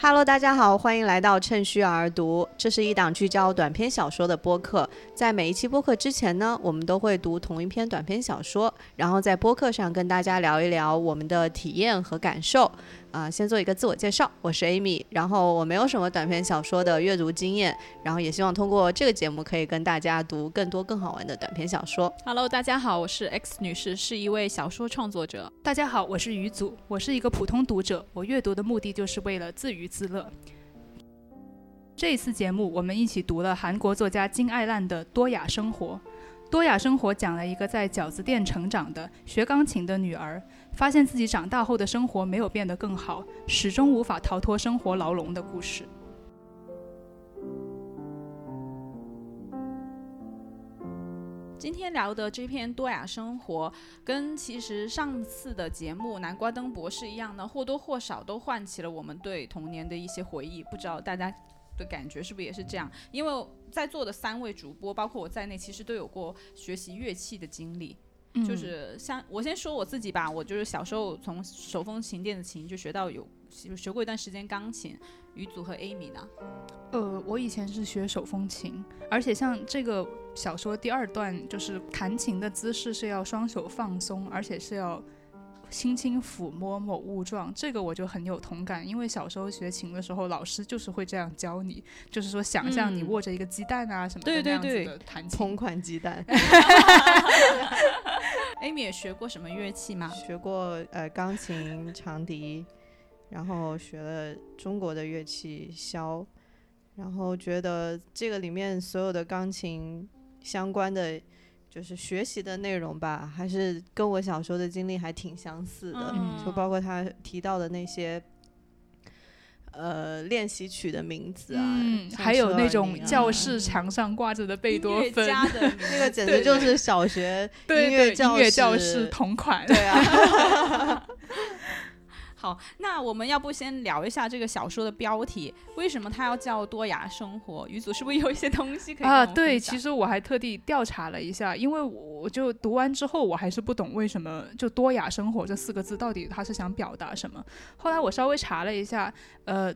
Hello，大家好，欢迎来到趁虚而读。这是一档聚焦短篇小说的播客。在每一期播客之前呢，我们都会读同一篇短篇小说，然后在播客上跟大家聊一聊我们的体验和感受。啊，先做一个自我介绍，我是 Amy，然后我没有什么短篇小说的阅读经验，然后也希望通过这个节目可以跟大家读更多更好玩的短篇小说。Hello，大家好，我是 X 女士，是一位小说创作者。大家好，我是于祖，我是一个普通读者，我阅读的目的就是为了自娱自乐。这一次节目，我们一起读了韩国作家金爱烂的《多雅生活》。《多雅生活》讲了一个在饺子店成长的学钢琴的女儿。发现自己长大后的生活没有变得更好，始终无法逃脱生活牢笼的故事。今天聊的这篇《多雅生活》，跟其实上次的节目《南瓜灯博士》一样呢，或多或少都唤起了我们对童年的一些回忆。不知道大家的感觉是不是也是这样？因为在座的三位主播，包括我在内，其实都有过学习乐器的经历。就是像我先说我自己吧，我就是小时候从手风琴、电子琴就学到有学过一段时间钢琴。于祖和 Amy 呢？呃，我以前是学手风琴，而且像这个小说第二段，就是弹琴的姿势是要双手放松，而且是要。轻轻抚摸某物状，这个我就很有同感，因为小时候学琴的时候，老师就是会这样教你，就是说想象你握着一个鸡蛋啊什么的这样子的弹琴。同款鸡蛋。Amy 也学过什么乐器吗？学过呃钢琴、长笛，然后学了中国的乐器箫，然后觉得这个里面所有的钢琴相关的。就是学习的内容吧，还是跟我小时候的经历还挺相似的，就包括他提到的那些，呃，练习曲的名字啊，还有那种教室墙上挂着的贝多芬，那个简直就是小学音乐教室同款，对啊。好，那我们要不先聊一下这个小说的标题，为什么它要叫多雅生活？于祖是不是有一些东西可以啊？对，其实我还特地调查了一下，因为我就读完之后，我还是不懂为什么就多雅生活这四个字到底它是想表达什么。后来我稍微查了一下，呃，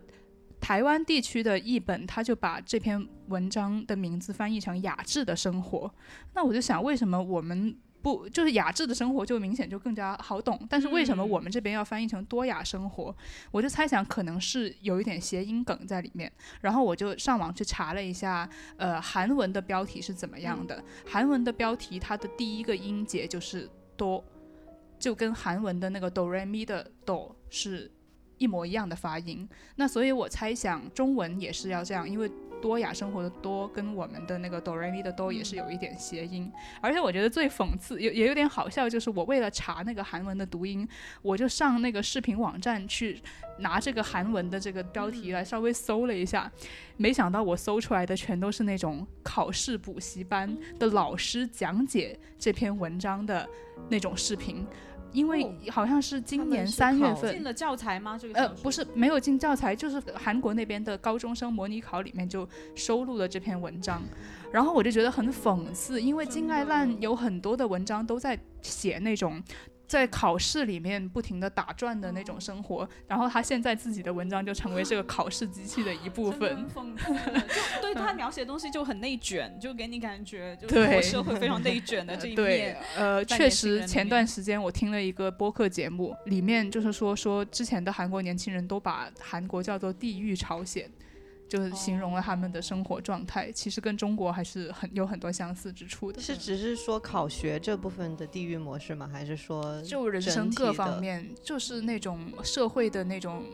台湾地区的译本他就把这篇文章的名字翻译成雅致的生活。那我就想，为什么我们？不，就是雅致的生活就明显就更加好懂，但是为什么我们这边要翻译成多雅生活？我就猜想可能是有一点谐音梗在里面。然后我就上网去查了一下，呃，韩文的标题是怎么样的？韩文的标题它的第一个音节就是多，就跟韩文的那个哆来咪的哆是一模一样的发音。那所以我猜想中文也是要这样，因为。多雅生活的多跟我们的那个哆来咪的哆也是有一点谐音，而且我觉得最讽刺也也有点好笑，就是我为了查那个韩文的读音，我就上那个视频网站去拿这个韩文的这个标题来稍微搜了一下，没想到我搜出来的全都是那种考试补习班的老师讲解这篇文章的那种视频。因为好像是今年三月份进了教材吗？这个呃不是没有进教材，就是韩国那边的高中生模拟考里面就收录了这篇文章，然后我就觉得很讽刺，因为金爱烂有很多的文章都在写那种。在考试里面不停的打转的那种生活，然后他现在自己的文章就成为这个考试机器的一部分。就对他描写的东西就很内卷，就给你感觉就是社会非常内卷的这一面。呃，确实，前段时间我听了一个播客节目，里面就是说说之前的韩国年轻人都把韩国叫做地狱朝鲜。就是形容了他们的生活状态，其实跟中国还是很有很多相似之处的。是只是说考学这部分的地域模式吗？还是说就人生各方面，就是那种社会的那种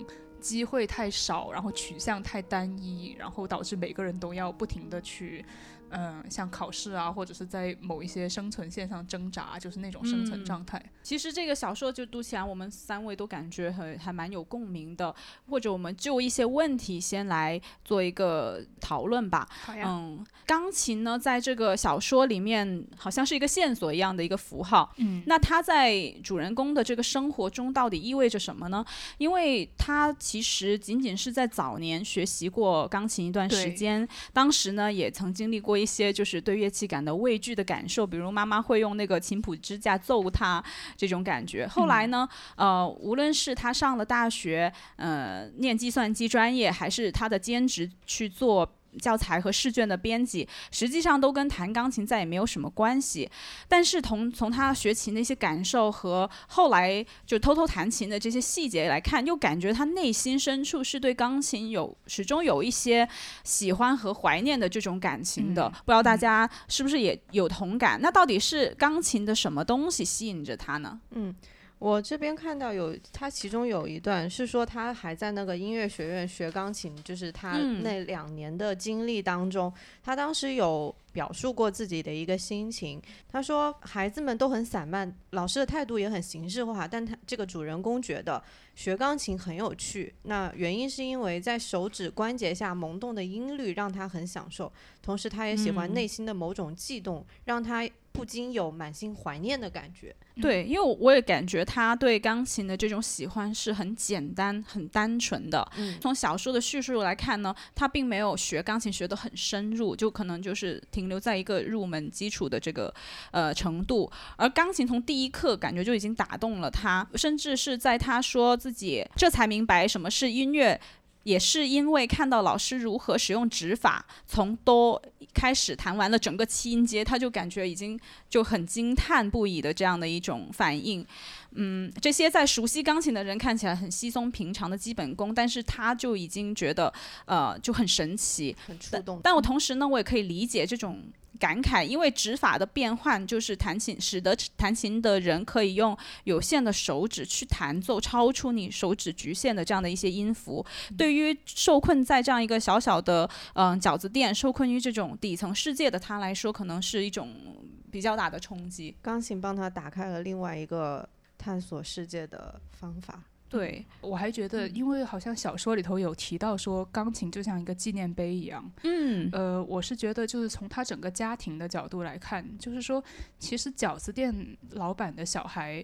机会太少，然后取向太单一，然后导致每个人都要不停的去。嗯，像考试啊，或者是在某一些生存线上挣扎，就是那种生存状态。其实这个小说就读起来，我们三位都感觉很还蛮有共鸣的。或者我们就一些问题先来做一个讨论吧。嗯，钢琴呢，在这个小说里面好像是一个线索一样的一个符号。嗯。那它在主人公的这个生活中到底意味着什么呢？因为他其实仅仅是在早年学习过钢琴一段时间，当时呢也曾经历过。一些就是对乐器感到畏惧的感受，比如妈妈会用那个琴谱支架揍他这种感觉。后来呢，呃，无论是他上了大学，呃，念计算机专业，还是他的兼职去做。教材和试卷的编辑，实际上都跟弹钢琴再也没有什么关系。但是从从他学琴的一些感受和后来就偷偷弹琴的这些细节来看，又感觉他内心深处是对钢琴有始终有一些喜欢和怀念的这种感情的。不知道大家是不是也有同感？那到底是钢琴的什么东西吸引着他呢？嗯。我这边看到有他其中有一段是说他还在那个音乐学院学钢琴，就是他那两年的经历当中，他当时有表述过自己的一个心情。他说孩子们都很散漫，老师的态度也很形式化，但他这个主人公觉得学钢琴很有趣。那原因是因为在手指关节下萌动的音律让他很享受，同时他也喜欢内心的某种悸动，让他。不禁有满心怀念的感觉。对，因为我也感觉他对钢琴的这种喜欢是很简单、很单纯的。嗯，从小说的叙述来看呢，他并没有学钢琴学得很深入，就可能就是停留在一个入门基础的这个呃程度。而钢琴从第一课感觉就已经打动了他，甚至是在他说自己这才明白什么是音乐。也是因为看到老师如何使用指法，从哆开始弹完了整个七音阶，他就感觉已经就很惊叹不已的这样的一种反应。嗯，这些在熟悉钢琴的人看起来很稀松平常的基本功，但是他就已经觉得呃就很神奇，很触动。但我同时呢，我也可以理解这种。感慨，因为指法的变换就是弹琴，使得弹琴的人可以用有限的手指去弹奏超出你手指局限的这样的一些音符。对于受困在这样一个小小的嗯饺子店，受困于这种底层世界的他来说，可能是一种比较大的冲击。钢琴帮他打开了另外一个探索世界的方法。对，我还觉得，因为好像小说里头有提到说，钢琴就像一个纪念碑一样。嗯，呃，我是觉得，就是从他整个家庭的角度来看，就是说，其实饺子店老板的小孩，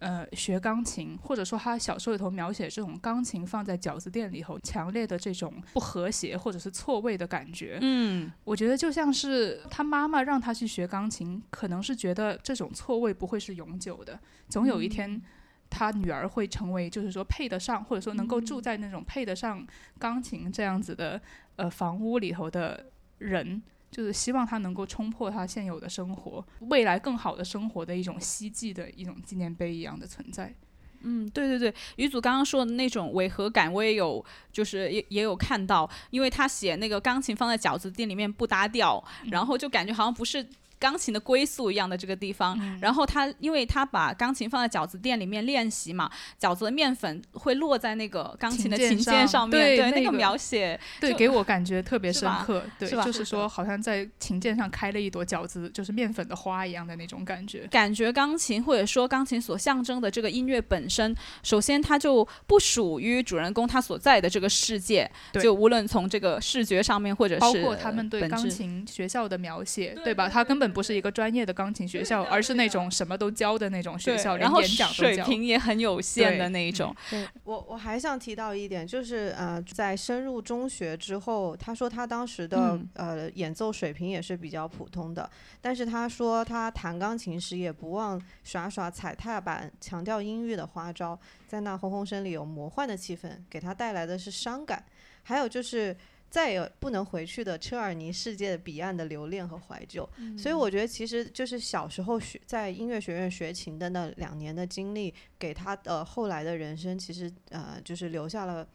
呃，学钢琴，或者说他小说里头描写这种钢琴放在饺子店里头，强烈的这种不和谐或者是错位的感觉。嗯，我觉得就像是他妈妈让他去学钢琴，可能是觉得这种错位不会是永久的，总有一天。他女儿会成为，就是说配得上，或者说能够住在那种配得上钢琴这样子的呃房屋里头的人，就是希望他能够冲破他现有的生活，未来更好的生活的一种希冀的一种纪念碑一样的存在。嗯，对对对，于祖刚刚说的那种违和感，我也有，就是也也有看到，因为他写那个钢琴放在饺子店里面不搭调，然后就感觉好像不是。钢琴的归宿一样的这个地方，然后他因为他把钢琴放在饺子店里面练习嘛，饺子的面粉会落在那个钢琴的琴键上。面，对那个描写，对给我感觉特别深刻，对，就是说好像在琴键上开了一朵饺子，就是面粉的花一样的那种感觉。感觉钢琴或者说钢琴所象征的这个音乐本身，首先它就不属于主人公他所在的这个世界，就无论从这个视觉上面或者是包括他们对钢琴学校的描写，对吧？他根本。不是一个专业的钢琴学校，而是那种什么都教的那种学校，然后水平也很有限的那一种。对我我还想提到一点，就是呃，在深入中学之后，他说他当时的呃演奏水平也是比较普通的，但是他说他弹钢琴时也不忘耍耍踩踏板，强调音域的花招，在那轰轰声里有魔幻的气氛，给他带来的是伤感，还有就是。再也不能回去的车尔尼世界的彼岸的留恋和怀旧，所以我觉得其实就是小时候学在音乐学院学琴的那两年的经历，给他的后来的人生其实呃就是留下了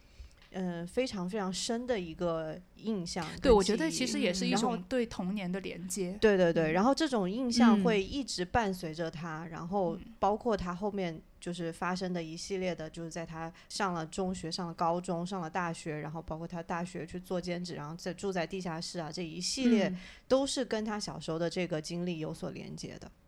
嗯非常非常深的一个印象。对，我觉得其实也是一种对童年的连接。对对对，然后这种印象会一直伴随着他，然后包括他后面。就是发生的一系列的，就是在他上了中学、上了高中、上了大学，然后包括他大学去做兼职，然后在住在地下室啊，这一系列都是跟他小时候的这个经历有所连接的。嗯，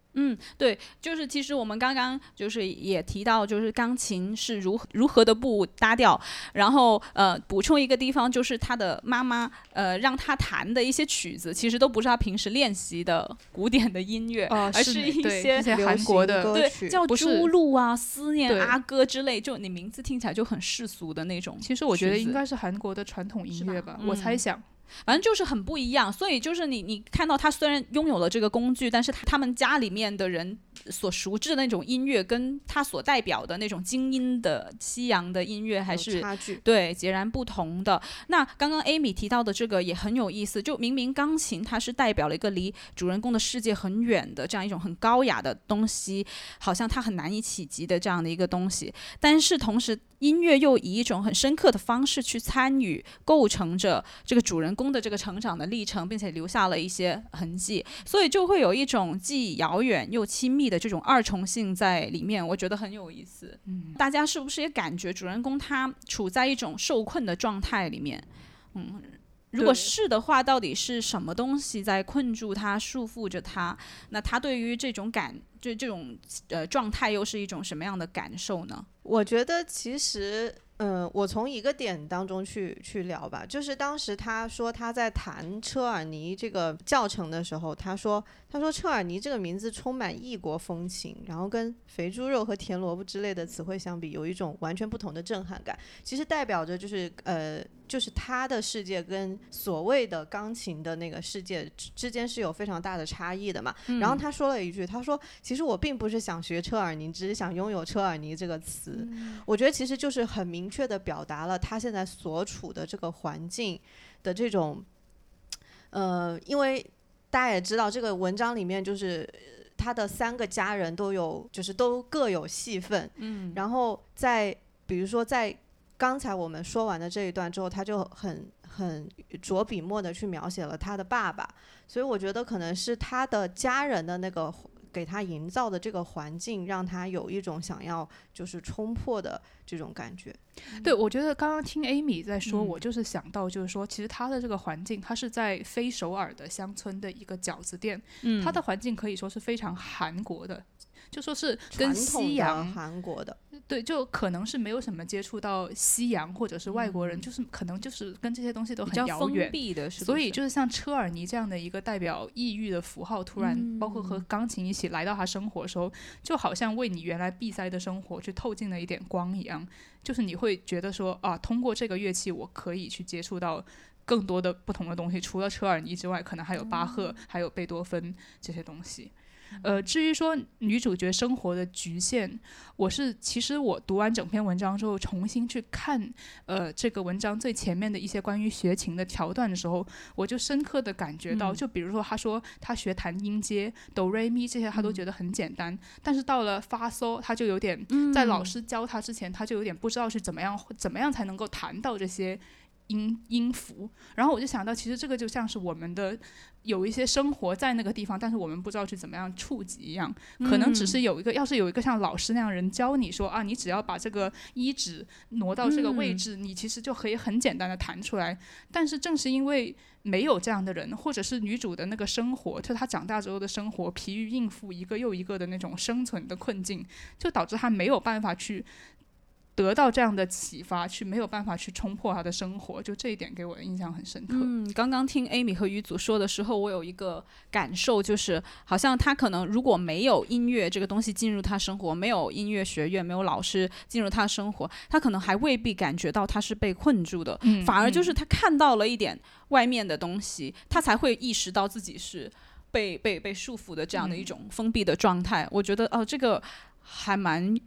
对，就是其实我们刚刚就是也提到，就是钢琴是如如何的不搭调，然后呃补充一个地方，就是他的妈妈呃让他弹的一些曲子，其实都不是他平时练习的古典的音乐，而是一些韩国的对叫朱露啊、思念阿哥之类，就你名字听起来就很世俗的那种。其实我觉得应该是韩国的传统音乐吧，我猜想。反正就是很不一样。所以就是你你看到他虽然拥有了这个工具，但是他他们家里面的人所熟知的那种音乐，跟他所代表的那种精英的西洋的音乐还是差距。对，截然不同的。那刚刚 Amy 提到的这个也很有意思，就明明钢琴它是代表了一个离主人公的世界很远的这样一种很高雅的东西，好像它很难以企及的这样的一个东西，但是同时音乐又以一种很深刻的方式去参与，构成着这个主人公的这个成长的历程，并且留下了一些痕迹，所以就会有一种既遥远又亲密的这种二重性在里面，我觉得很有意思。嗯，大家是不是也感觉主人公他处在一种受困的状态里面？嗯，如果是的话，到底是什么东西在困住他、束缚着他？那他对于这种感，就这种呃状态，又是一种什么样的感受呢？我觉得其实，嗯，我从一个点当中去去聊吧，就是当时他说他在谈车尔尼这个教程的时候，他说他说车尔尼这个名字充满异国风情，然后跟肥猪肉和甜萝卜之类的词汇相比，有一种完全不同的震撼感。其实代表着就是呃，就是他的世界跟所谓的钢琴的那个世界之之间是有非常大的差异的嘛。然后他说了一句，他说：“其实我并不是想学车尔尼，只是想拥有车尔尼这个词。我觉得其实就是很明确的表达了他现在所处的这个环境的这种，呃，因为大家也知道，这个文章里面就是呃他的三个家人都有，就是都各有戏份。嗯，然后在比如说在刚才我们说完的这一段之后，他就很很着笔墨的去描写了他的爸爸，所以我觉得可能是他的家人的那个给他营造的这个环境，让他有一种想要就是冲破的这种感觉。对，我觉得刚刚听 Amy 在说，嗯我就是想到，就是说，其实他的这个环境，他是在非首尔的乡村的一个饺子店，嗯它的环境可以说是非常韩国的，就说是跟西洋韩国的，对，就可能是没有什么接触到西洋或者是外国人，就是可能就是跟这些东西都很遥远。闭的，所以就是像车尔尼这样的一个代表异域的符号，突然包括和钢琴一起来到他生活的时候，就好像为你原来闭塞的生活去透进了一点光一样。就是你会觉得说啊，通过这个乐器，我可以去接触到更多的不同的东西，除了车尔尼之外，可能还有巴赫，还有贝多芬这些东西。呃，至于说女主角生活的局限，我是其实我读完整篇文章之后，重新去看呃这个文章最前面的一些关于学琴的桥段的时候，我就深刻的感觉到，就比如说他说他学弹音阶哆瑞咪这些，他都觉得很简单，但是到了发嗦，他就有点在老师教他之前，他就有点不知道是怎么样怎么样才能够弹到这些。音音符，然后我就想到，其实这个就像是我们的有一些生活在那个地方，但是我们不知道去怎么样触及一样，可能只是有一个，要是有一个像老师那样人教你说啊，你只要把这个一指挪到这个位置，你其实就可以很简单的弹出来。但是正是因为没有这样的人，或者是女主的那个生活，就她长大之后的生活，疲于应付一个又一个的那种生存的困境，就导致她没有办法去。得到这样的启发，去没有办法去冲破他的生活，就这一点给我的印象很深刻。嗯，刚刚听 Amy 和于祖说的时候，我有一个感受，就是好像他可能如果没有音乐这个东西进入他生活，没有音乐学院，没有老师进入他的生活，他可能还未必感觉到他是被困住的，嗯反而就是他看到了一点外面的东西，他才会意识到自己是被被被束缚的这样的一种封闭的状态。我觉得哦，这个还蛮。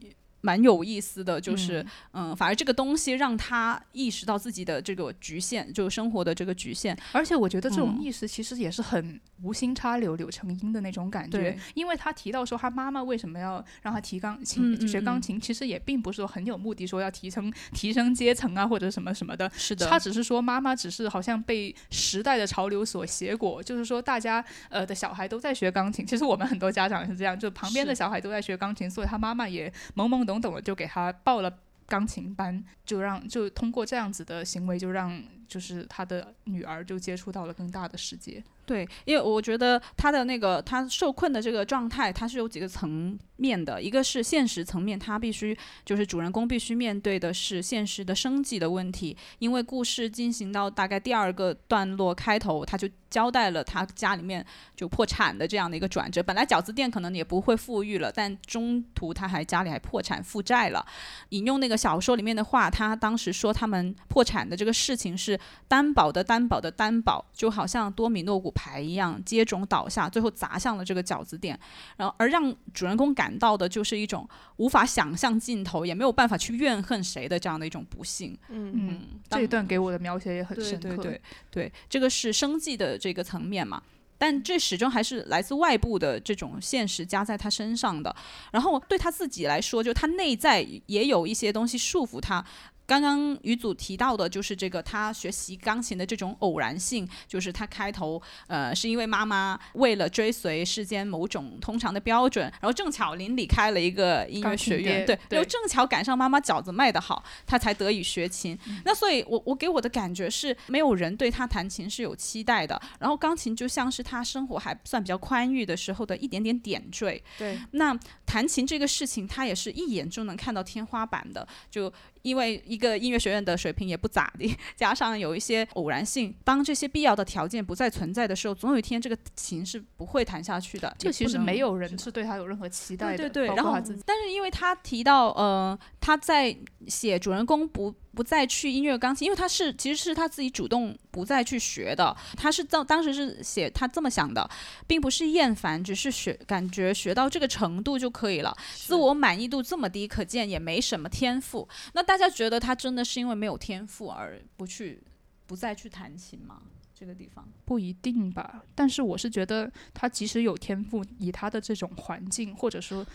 蛮有意思的，就是嗯。反而这个东西让他意识到自己的这个局限，就是生活的这个局限。而且我觉得这种嗯。意识其实也是很无心插柳柳成荫的那种感觉对，因为他提到说他妈妈为什么要让他提钢琴、学钢琴，其实也并不是说很有目的，说要提升提升阶层啊或者什么什么的。是的，他只是说妈妈只是好像被时代的潮流所挟裹，就是说大家呃的小孩都在学钢琴，其实我们很多家长也是这样，就旁边的小孩都在学钢琴，所以他妈妈也懵懵懂懂的就给他报了。钢琴班就让就通过这样子的行为，就让就是他的女儿就接触到了更大的世界。对，因为我觉得他的那个他受困的这个状态，他是有几个层面的，一个是现实层面，他必须就是主人公必须面对的是现实的生计的问题，因为故事进行到大概第二个段落开头，他就交代了他家里面就破产的这样的一个转折，本来饺子店可能也不会富裕了，但中途他还家里还破产负债了。引用那个小说里面的话，他当时说他们破产的这个事情是担保的担保的担保，就好像多米诺骨牌一样接踵倒下，最后砸向了这个饺子店。然后而让主人公感到的就是一种无法想象尽头，也没有办法去怨恨谁的这样的一种不幸。嗯嗯，这一段给我的描写也很深刻。对对对对，这个是生计的这个层面嘛。但这始终还是来自外部的这种现实加在他身上的。然后对他自己来说，就他内在也有一些东西束缚他。刚刚于祖提到的，就是这个他学习钢琴的这种偶然性，就是他开头呃是因为妈妈为了追随世间某种通常的标准，然后正巧邻里开了一个音乐学院，对，对。然后正巧赶上妈妈饺子卖得好，他才得以学琴。那所以我我给我的感觉是，没有人对他弹琴是有期待的，然后钢琴就像是他生活还算比较宽裕的时候的一点点点缀。对，那弹琴这个事情，他也是一眼就能看到天花板的，就因为一个音乐学院的水平也不咋地，加上有一些偶然性，当这些必要的条件不再存在的时候，总有一天这个琴是不会弹下去的。这其实没有人是对他有任何期待的，对对对，包然后。但是因为他提到，呃，他在写主人公不不再去音乐钢琴，因为他是其实是他自己主动不再去学的，他是当当时是写他这么想的，并不是厌烦，只是学感觉学到这个程度就可以了，自我满意度这么低，可见也没什么天赋。那大家觉得他真的是因为没有天赋而不去不再去弹琴吗？这个地方，不一定吧，但是我是觉得他即使有天赋，以他的这种环境，或者说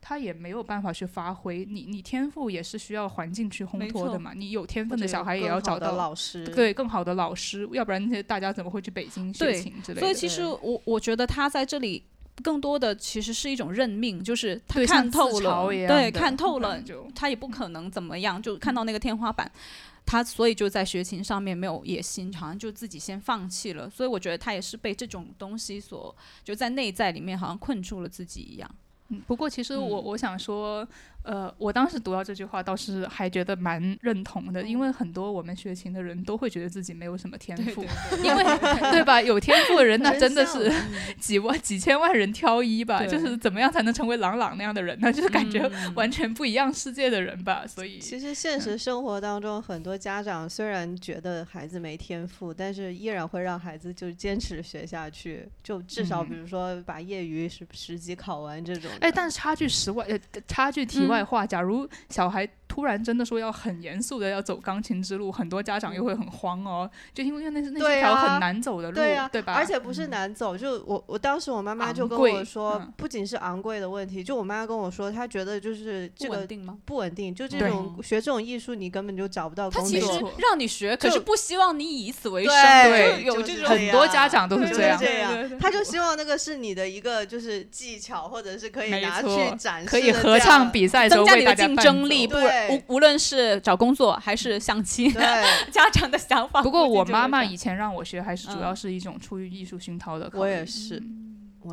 他也没有办法去发挥。你你天赋也是需要环境去烘托的嘛。你有天分的小孩也要找到老师，对更好的老师，要不然那些大家怎么会去北京学琴之类的？所以其实我我觉得他在这里。更多的其实是一种认命，就是他看透了，对，看透 了，就他也不可能怎么样，就看到那个天花板，他所以就在学琴上面没有野心，好像就自己先放弃了。所以我觉得他也是被这种东西所就在内在里面好像困住了自己一样。嗯，不过其实我嗯。我想说，呃，我当时读到这句话，倒是还觉得蛮认同的，因为很多我们学琴的人都会觉得自己没有什么天赋，因为对吧？有天赋的人那真的是 几万几千万人挑一吧，就是怎么样才能成为朗朗那样的人呢？就是感觉嗯完全不一样世界的人吧，所以其实现实生活当中，很多家长虽然觉得孩子没天赋，但是依然会让孩子就坚持学下去，就至少嗯比如说把业余十十级考完这种的。哎，但是差距十万，呃，插句题外嗯，假如小孩突然真的说要很严肃的要走钢琴之路，很多家长又会很慌哦，就因为那是那是条很难走的路，对呀、对吧？而且不是难走，就我我当时我妈妈就跟我说，嗯不仅是昂贵的问题，就我妈跟我说，她觉得就是这个不稳定吗？不稳定，就这种学这种艺术，你根本就找不到工作。他其实错让你学，可是不希望你以此为生，对。就有这种就是很多家长都是这样，这样。他就希望那个是你的一个就是技巧，或者是可以拿去展示可以合唱比赛的时候增加你的竞争力，不对无无论是找工作还是相亲，家长的想法。不过我妈妈以以前让我学，还是主要嗯是一种出于艺术熏陶的考我。也是，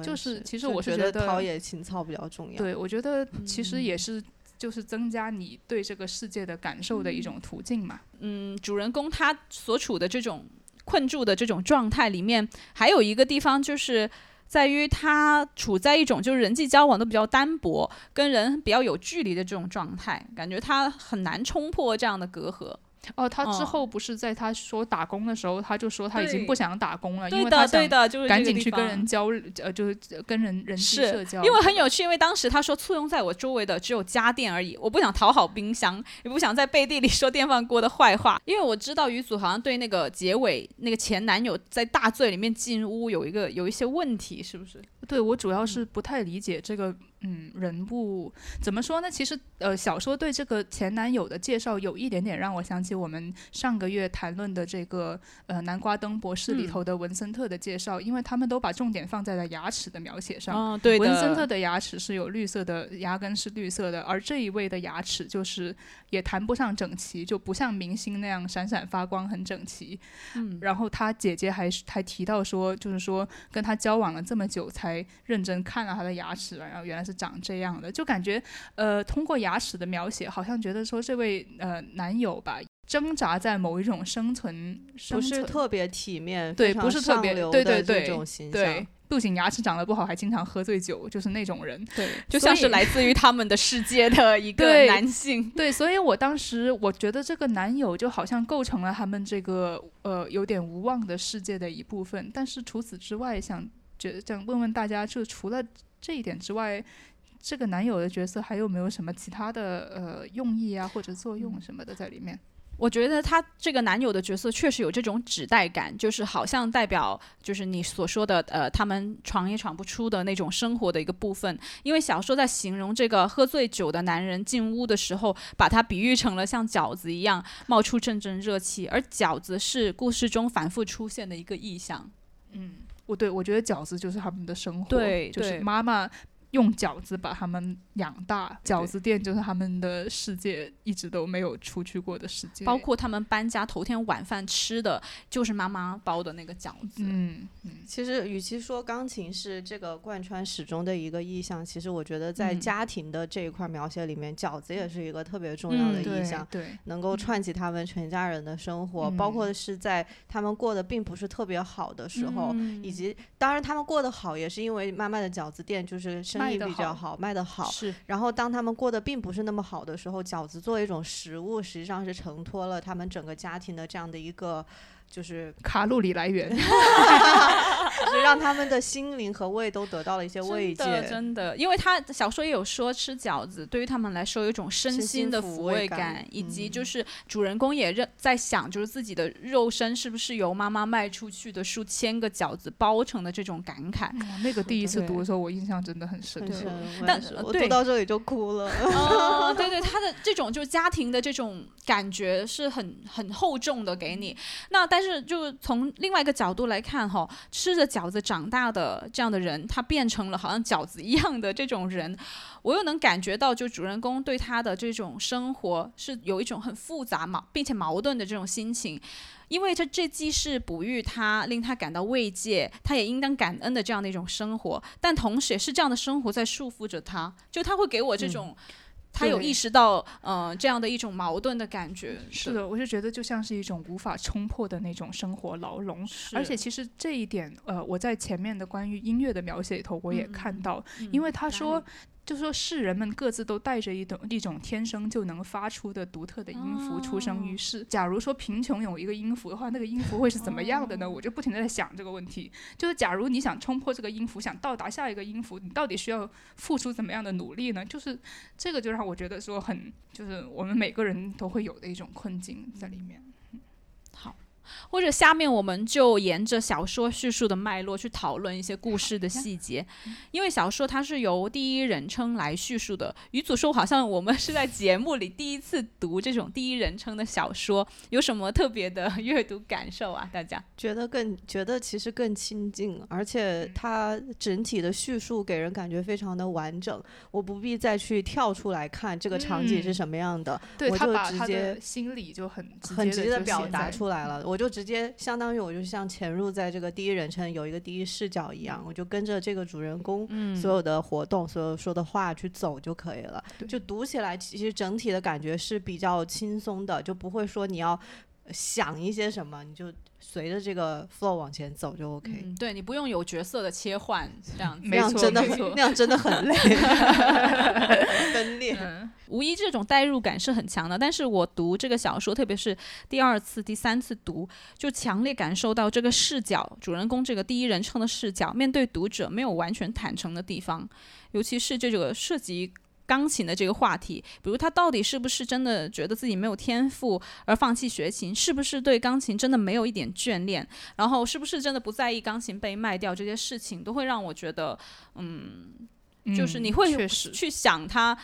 就是其实就觉得我是觉得陶冶情操比较重要。对，我觉得其实嗯也是就是增加你对这个世界的感受的一种途径嘛。嗯，主人公他所处的这种困住的这种状态里面，还有一个地方就是。在于他处在一种就是人际交往都比较单薄，跟人比较有距离的这种状态，感觉他很难冲破这样的隔阂。哦，他之嗯后不是在他说打工的时候，他就说他已经不想打工了，因为他想对的，就是赶紧去跟人交，呃，就是跟人人际社交。因为很有趣，因为当时他说簇拥在我周围的只有家电而已，我不想讨好冰箱，也不想在背地里说电饭锅的坏话，因为我知道于祖好像对那个结尾那个前男友在大醉里面进屋有一个有一些问题，是不是？对我主要是不太理解这个嗯，人物怎么说呢？其实，呃，小说对这个前男友的介绍有一点点让我想起我们上个月谈论的这个呃南瓜灯博士里头的文森特的介绍，因为他们都把重点放在了牙齿的描写上。嗯，对文森特的牙齿是有绿色的，牙根是绿色的，而这一位的牙齿就是也谈不上整齐，就不像明星那样闪闪发光，很整齐。嗯，然后他姐姐还还提到说，就是说跟他交往了这么久，才认真看了他的牙齿，然后原来是长这样的，就感觉呃，通过牙齿的描写，好像觉得说这位呃男友吧，挣扎在某一种生存，不是特别体面，对，不是特别对对对这种形象，对，不仅牙齿长得不好，还经常喝醉酒，就是那种人，对，就像是来自于他们的世界的一个男性，对，所以我当时我觉得这个男友就好像构成了他们这个呃有点无望的世界的一部分，但是除此之外，想觉得想问问大家，就除了这一点之外。这个男友的角色还有没有什么其他的呃用意啊或者作用什么的在里面？我觉得他这个男友的角色确实有这种指代感，就是好像代表就是你所说的呃他们闯也闯不出的那种生活的一个部分。因为小说在形容这个喝醉酒的男人进屋的时候，把他比喻成了像饺子一样冒出阵阵热气，而饺子是故事中反复出现的一个意象。嗯，我对我觉得饺子就是他们的生活，对，就是妈妈。用饺子把他们养大，饺子店就是他们的世界，一直都没有出去过的世界。包括他们搬家头天晚饭吃的就是妈妈包的那个饺子。嗯嗯，其实与其说钢琴是这个贯穿始终的一个意象，其实我觉得在家庭的这一块描写里面，饺子也是一个特别重要的意象，对，能够串起他们全家人的生活，包括是在他们过得并不是特别好的时候，以及当然他们过得好也是因为妈妈的饺子店就是生。生意比较好，卖得好。是，然后当他们过得并不是那么好的时候，饺子作为一种食物，实际上是承托了他们整个家庭的这样的一个。就是卡路里来源，就是让他们的心灵和胃都得到了一些慰藉。真的，因为他小说也有说，吃饺子对于他们来说有一种身心的抚慰感，以及就是主人公也认在想，就是自己的肉身是不是由妈妈卖出去的数千个饺子包成的这种感慨。那个第一次读的时候，我印象真的很深刻。但我读到这里就哭了。哦，对对，他的这种就是家庭的这种感觉是很很厚重的给你。那但是，就从另外一个角度来看，哈，吃着饺子长大的这样的人，他变成了好像饺子一样的这种人，我又能感觉到，就主人公对他的这种生活是有一种很复杂矛，并且矛盾的这种心情，因为他这既是哺育他，令他感到慰藉，他也应当感恩的这样的一种生活，但同时也是这样的生活在束缚着他，就他会给我这种。他有意识到，嗯，这样的一种矛盾的感觉。是的，我就觉得就像是一种无法冲破的那种生活牢笼。而且其实这一点，呃，我在前面的关于音乐的描写里头，我也看到，因为他说。就是说，世人们各自都带着一种一种天生就能发出的独特的音符出生于世。假如说贫穷有一个音符的话，那个音符会是怎么样的呢？我就不停的在想这个问题。就是假如你想冲破这个音符，想到达下一个音符，你到底需要付出怎么样的努力呢？就是这个就让我觉得说很，就是我们每个人都会有的一种困境在里面。或者下面我们就沿着小说叙述的脉络去讨论一些故事的细节，因为小说它是由第一人称来叙述的。于祖说，好像我们是在节目里第一次读这种第一人称的小说，有什么特别的阅读感受啊？大家觉得更觉得其实更亲近，而且它整体的叙述给人感觉非常的完整，我不必再去跳出来看这个场景是什么样的，我就直接心里就很很直接的表达出来了，我就直接相当于我就像潜入在这个第一人称有一个第一视角一样，我就跟着这个主人公所有的活动、所有说的话去走就可以了。就读起来，其实整体的感觉是比较轻松的，就不会说你要想一些什么，你就。随着这个 flow 往前走就 OK，对你不用有角色的切换，这样那样真的那样真的很累，分裂。无疑这种代入感是很强的，但是我读这个小说，特别是第二次、第三次读，就强烈感受到这个视角，主人公这个第一人称的视角，面对读者没有完全坦诚的地方，尤其是这个涉及。钢琴的这个话题，比如他到底是不是真的觉得自己没有天赋而放弃学琴？是不是对钢琴真的没有一点眷恋？然后是不是真的不在意钢琴被卖掉这些事情，都会让我觉得，嗯，就是嗯你会确实去想他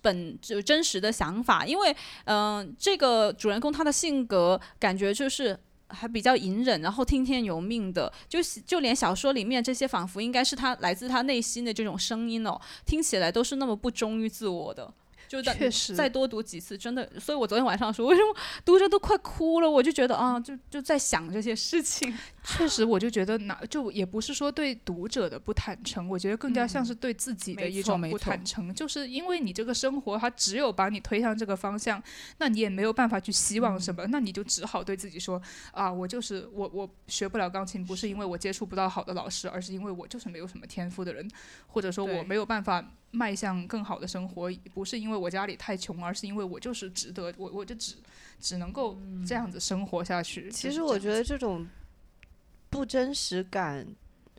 本就真实的想法，因为嗯、这个主人公他的性格感觉就是。还比较隐忍，然后听天由命的，就是就连小说里面这些仿佛应该是他来自他内心的这种声音哦，听起来都是那么不忠于自我的。就在确实再多读几次，真的，所以我昨天晚上说，为什么读着都快哭了？我就觉得啊，就就在想这些事情。确实，我就觉得哪就也不是说对读者的不坦诚，我觉得更加像是对自己的一种不坦诚，就是因为你这个生活它只有把你推向这个方向，那你也没有办法去希望什么，那你就只好对自己说啊，我就是我我学不了钢琴，不是因为我接触不到好的老师，而是因为我就是没有什么天赋的人，或者说我没有办法迈向更好的生活，不是因为我家里太穷，而是因为我就是值得，我我就只只能够这样子生活下去。其实我觉得这种不真实感，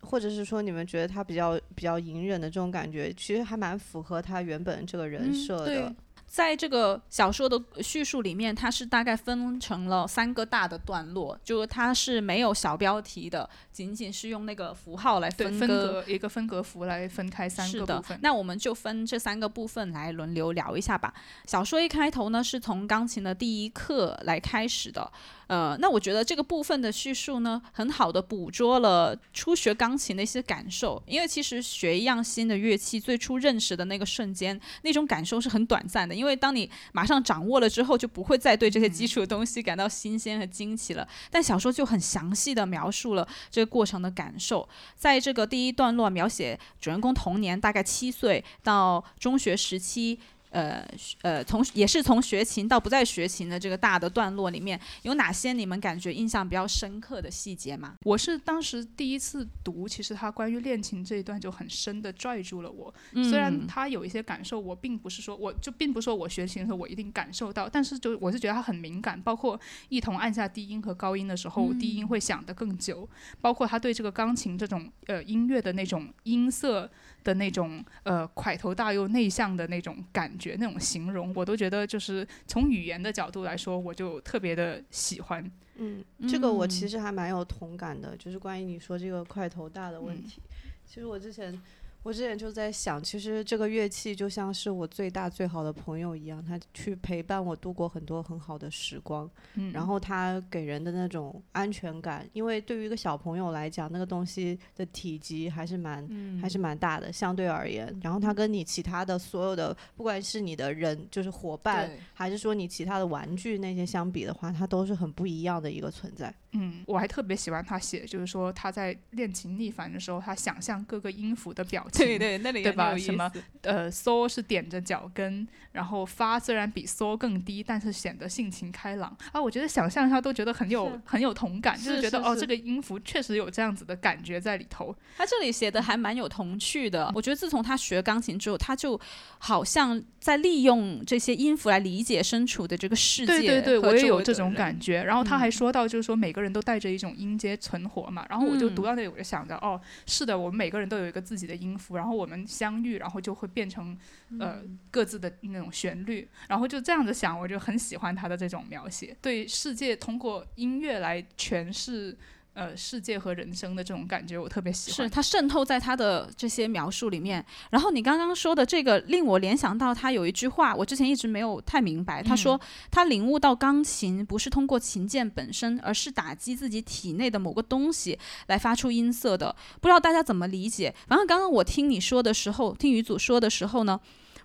或者是说你们觉得他比较比较隐忍的这种感觉，其实还蛮符合他原本这个人嗯设的。对在这个小说的叙述里面，它是大概分成了三个大的段落，就是它是没有小标题的，仅仅是用那个符号来对分分割。隔一个分隔符来分开三个部分，。那我们就分这三个部分来轮流聊一下吧。小说一开头呢，是从钢琴的第一课来开始的。呃，那我觉得这个部分的叙述呢，很好的捕捉了初学钢琴的一些感受。因为其实学一样新的乐器，最初认识的那个瞬间，那种感受是很短暂的。因为当你马上掌握了之后，就不会再对这些基础的东西感到新鲜和惊奇了。但小说就很详细的描述了这个过程的感受。在这个第一段落描写主人公童年，大概七岁到中学时期。呃呃，从也是从学琴到不再学琴的这个大的段落里面，有哪些你们感觉印象比较深刻的细节吗？我是当时第一次读，其实他关于恋情这一段就很深的拽住了我。嗯虽然他有一些感受，我并不是说我就并不是说我学琴的时候我一定感受到，但是就我是觉得他很敏感，包括一同按下低音和高音的时候，低音会响得更久，包括他对这个钢琴这种呃音乐的那种音色的那种呃块头大又内向的那种感觉，那种形容，我都觉得就是从语言的角度来说，我就特别的喜欢。嗯，这个我嗯其实还蛮有同感的，就是关于你说这个块头大的问嗯题。其实我之前，我之前就在想，其实这个乐器就像是我最大最好的朋友一样，他去陪伴我度过很多很好的时光。嗯，然后他给人的那种安全感，因为对于一个小朋友来讲，那个东西的体积还是蛮、还是蛮大的，相对而言。然后他跟你其他的所有的，不管是你的人就是伙伴，还是说你其他的玩具那些相比的话，它都是很不一样的一个存在。嗯，我还特别喜欢他写，就是说他在练琴逆反的时候，他想象各个音符的表 情。对对，那里对吧什么思呃，嗦是点着脚跟，然后发虽然比嗦更低，但是显得性情开朗啊。我觉得想象一下都觉得很有很有同感，就是是觉得哦，这个音符确实有这样子的感觉在里头。他这里写的还蛮有童趣的。我觉得自从他学钢琴之后，他就好像在利用这些音符来理解身处的这个世界。对对对，我也有这种。感觉。然后他还嗯说到，就是说每个人都带着一种音阶存活嘛。然后我就读嗯到那里，我就想着，哦，是的，我们每个人都有一个自己的音符，然后我们相遇，然后就会变成呃嗯各自的那种旋律。然后就这样子想，我就很喜欢他的这种描写，对世界通过音乐来诠释。呃，世界和人生的这种感觉，我特别喜欢。是它渗透在他的这些描述里面。然后你刚刚说的这个，令我联想到他有一句话，我之前一直没有太明白。他说他领悟到钢琴不是通过琴键本身，而是打击自己体内的某个东西来发出音色的。不知道大家怎么理解？反正刚刚我听你说的时候，听于祖说的时候呢。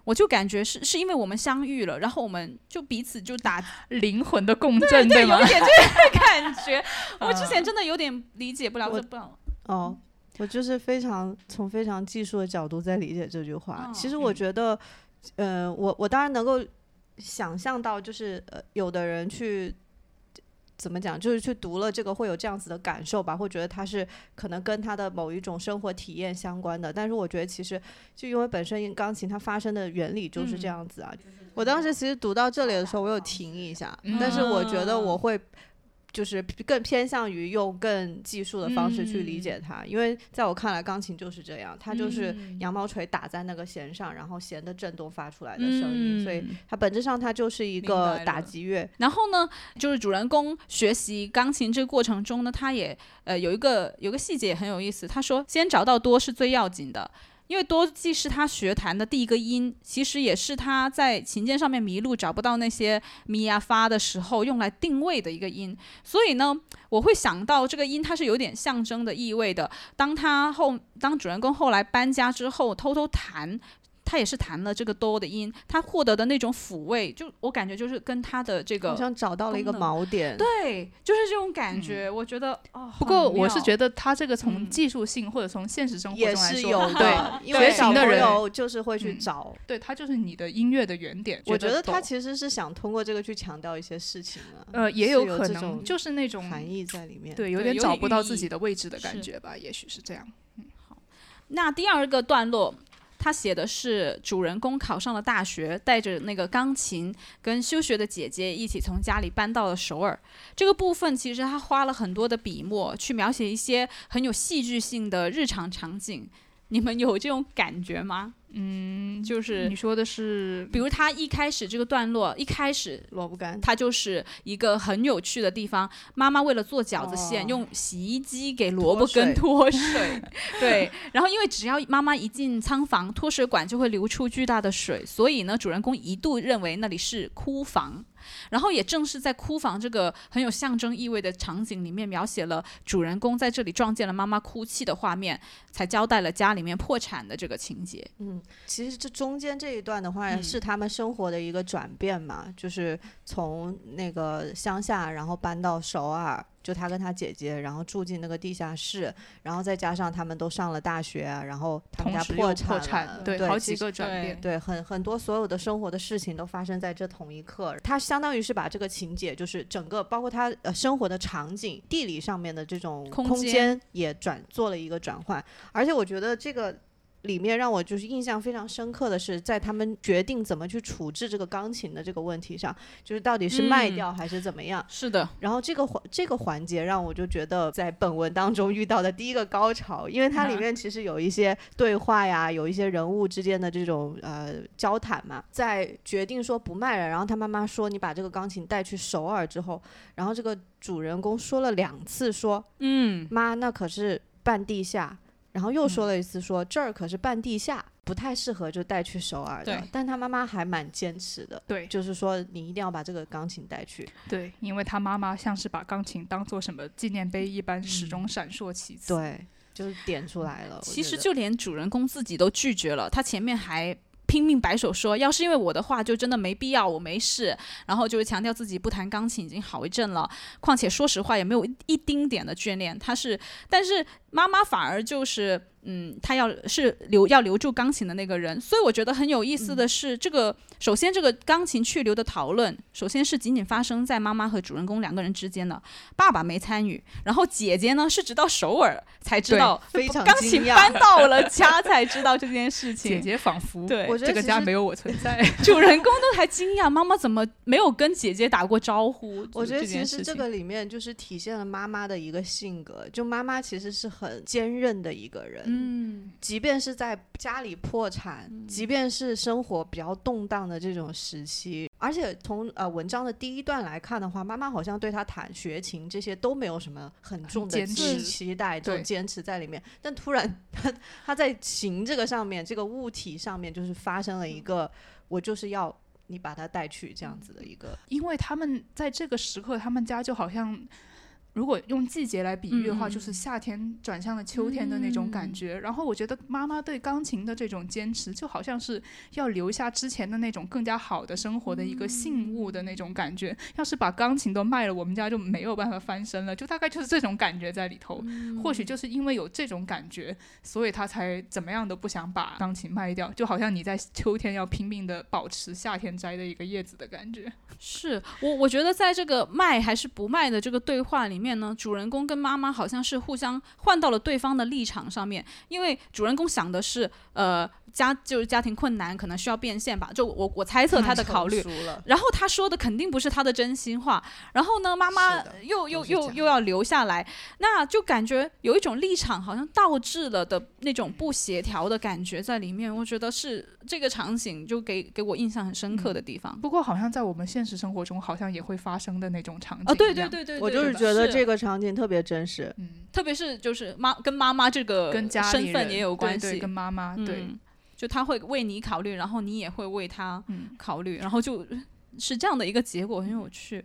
我就感觉是是因为我们相遇了，然后我们就彼此就打 灵魂的共振，对吗有？一点这个 感觉。我之前真的有点理解不了我这不。哦，我就是非常从非常技术的角度在理解这句话。哦其实我嗯觉得，呃，我我当然能够想象到，就是呃，有的人去。怎么讲？就是去读了这个会有这样子的感受吧，会觉得它是可能跟他的某一种生活体验相关的。但是我觉得其实就因为本身钢琴它发生的原理就是这嗯样子啊。我当时其实读到这里的时候，我有停一下，但是我觉得嗯我会就是更偏向于用更技术的方式去理解它，因为在我看来，钢琴就是这样，它就是嗯羊毛锤打在那个弦上，然后弦的震动发出来的声音，所以嗯它本质上它就是一个打击乐。然后呢，就是主人公学习钢琴这个过程中呢，他也呃有一个有个细节也很有意思。他说，先找到多是最要紧的。因为多既是他学弹的第一个音，其实也是他在琴键上面迷路找不到那些咪呀发的时候用来定位的一个音。所以呢，我会想到这个音它是有点象征的意味的。当他后当主人公后来搬家之后，偷偷弹。他也是弹了这个哆的音，他获得的那种抚慰，就我感觉就是跟他的这个好像找到了一个锚点。对，就是这种感觉。我觉得哦，不过我是。觉得他这个从嗯技术性或者从现实生活也中来说，是有对的，因为学小朋琴的人友就是会去嗯找。对，他就是你的音乐的原点。我觉得他其实是想通过这个去强调一些事情啊，呃也有可能就是那种含义在里面。对有点找不到自己的位置的感觉吧，也许是这样。嗯，好那第二个段落，他写的是主人公考上了大学，带着那个钢琴，跟休学的姐姐一起从家里搬到了首尔。这个部分其实他花了很多的笔墨去描写一些很有戏剧性的日常场景。你们有这种感觉吗？嗯，就是你说的是比如他一开始这个段落，一开始萝卜干，它就是一个很有趣的地方。妈妈为了做饺子馅，哦用洗衣机给萝卜脱水根脱水，对。然后因为只要妈妈一进仓房，脱水管就会流出巨大的水，所以呢，主人公一度认为那里是枯房。然后也正是在哭房这个很有象征意味的场景里面，描写了主人公在这里撞见了妈妈哭泣的画面，才交代了家里面破产的这个情节。嗯，其实这中间这一段的话，嗯是他们生活的一个转变嘛，就是从那个乡下，然后搬到首尔，就他跟他姐姐，然后住进那个地下室，然后再加上他们都上了大学啊，然后他们家破产了，对，好几个转对变。对，很很多所有的生活的事情都发生在这同一刻。他相当于是把这个情节，就是整个包括他呃生活的场景、地理上面的这种空间也转做了一个转换。而且我觉得这个里面让我就是印象非常深刻的是，在他们决定怎么去处置这个钢琴的这个问题上，就是到底是卖嗯掉还是怎么样。是的，然后这个环这个环节让我就觉得在本文当中遇到的第一个高潮，因为它里嗯面其实有一些对话呀，有一些人物之间的这种呃交谈嘛。在决定说不卖了，然后他妈妈说你把这个钢琴带去首尔之后，然后这个主人公说了两次说嗯，妈那可是半地下，然后又说了一次说、这儿可是半地下，不太适合就带去首尔的对。但他妈妈还蛮坚持的。对就是说，你一定要把这个钢琴带去。对，因为他妈妈像是把钢琴当做什么纪念碑一般，始终闪烁其词。对，就是点出来了。其实就连主人公自己都拒绝了，他前面还。拼命摆手说，要是因为我的话，就真的没必要，我没事。然后就是强调自己不弹钢琴已经好一阵了，况且说实话也没有一一丁点的眷恋。他是，但是妈妈反而就是，嗯，她要是留要留住钢琴的那个人。所以我觉得很有意思的是，这个首先这个钢琴去留的讨论，首先是仅仅发生在妈妈和主人公两个人之间的，爸爸没参与，然后姐姐呢是直到首尔才知道非常钢琴搬到了家才知道这件事情。姐姐仿佛对我觉得这个家没有我存在。主人公都还惊讶，妈妈怎么没有跟姐姐打过招呼？我觉得这其实这个里面就是体现了妈妈的一个性格，就妈妈其实是很坚韧的一个人，嗯，即便是在家里破产，即便是生活比较动荡的这种时期，而且从呃文章的第一段来看的话，妈妈好像对他弹学琴这些都没有什么很重的坚期期待，这种坚持在里面，但突然他他在琴这个上面，这个物体上面就是发生了一个，我就是要你把他带去这样子的一个，因为他们在这个时刻，他们家就好像，如果用季节来比喻的话，就是夏天转向了秋天的那种感觉。然后我觉得妈妈对钢琴的这种坚持，就好像是要留下之前的那种更加好的生活的一个信物的那种感觉。要是把钢琴都卖了，我们家就没有办法翻身了，就大概就是这种感觉在里头。或许就是因为有这种感觉，所以他才怎么样都不想把钢琴卖掉，就好像你在秋天要拼命的保持夏天摘的一个叶子的感觉。是我我觉得在这个卖还是不卖的这个对话里面面呢，主人公跟妈妈好像是互相换到了对方的立场上面，因为主人公想的是，呃，家就是家庭困难，可能需要变现吧。就我我猜测他的考虑。然后他说的肯定不是他的真心话。然后呢，妈妈又又又又要留下来，那就感觉有一种立场好像倒置了的那种不协调的感觉在里面。我觉得是这个场景就给给我印象很深刻的地方。不过好像在我们现实生活中好像也会发生的那种场景。啊，对对对对，我就是觉得这个场景特别真实。嗯，特别是就是妈跟妈妈这个跟家身份也有关系，跟妈妈对。就他会为你考虑，然后你也会为他考虑，然后就是这样的一个结果，很有趣。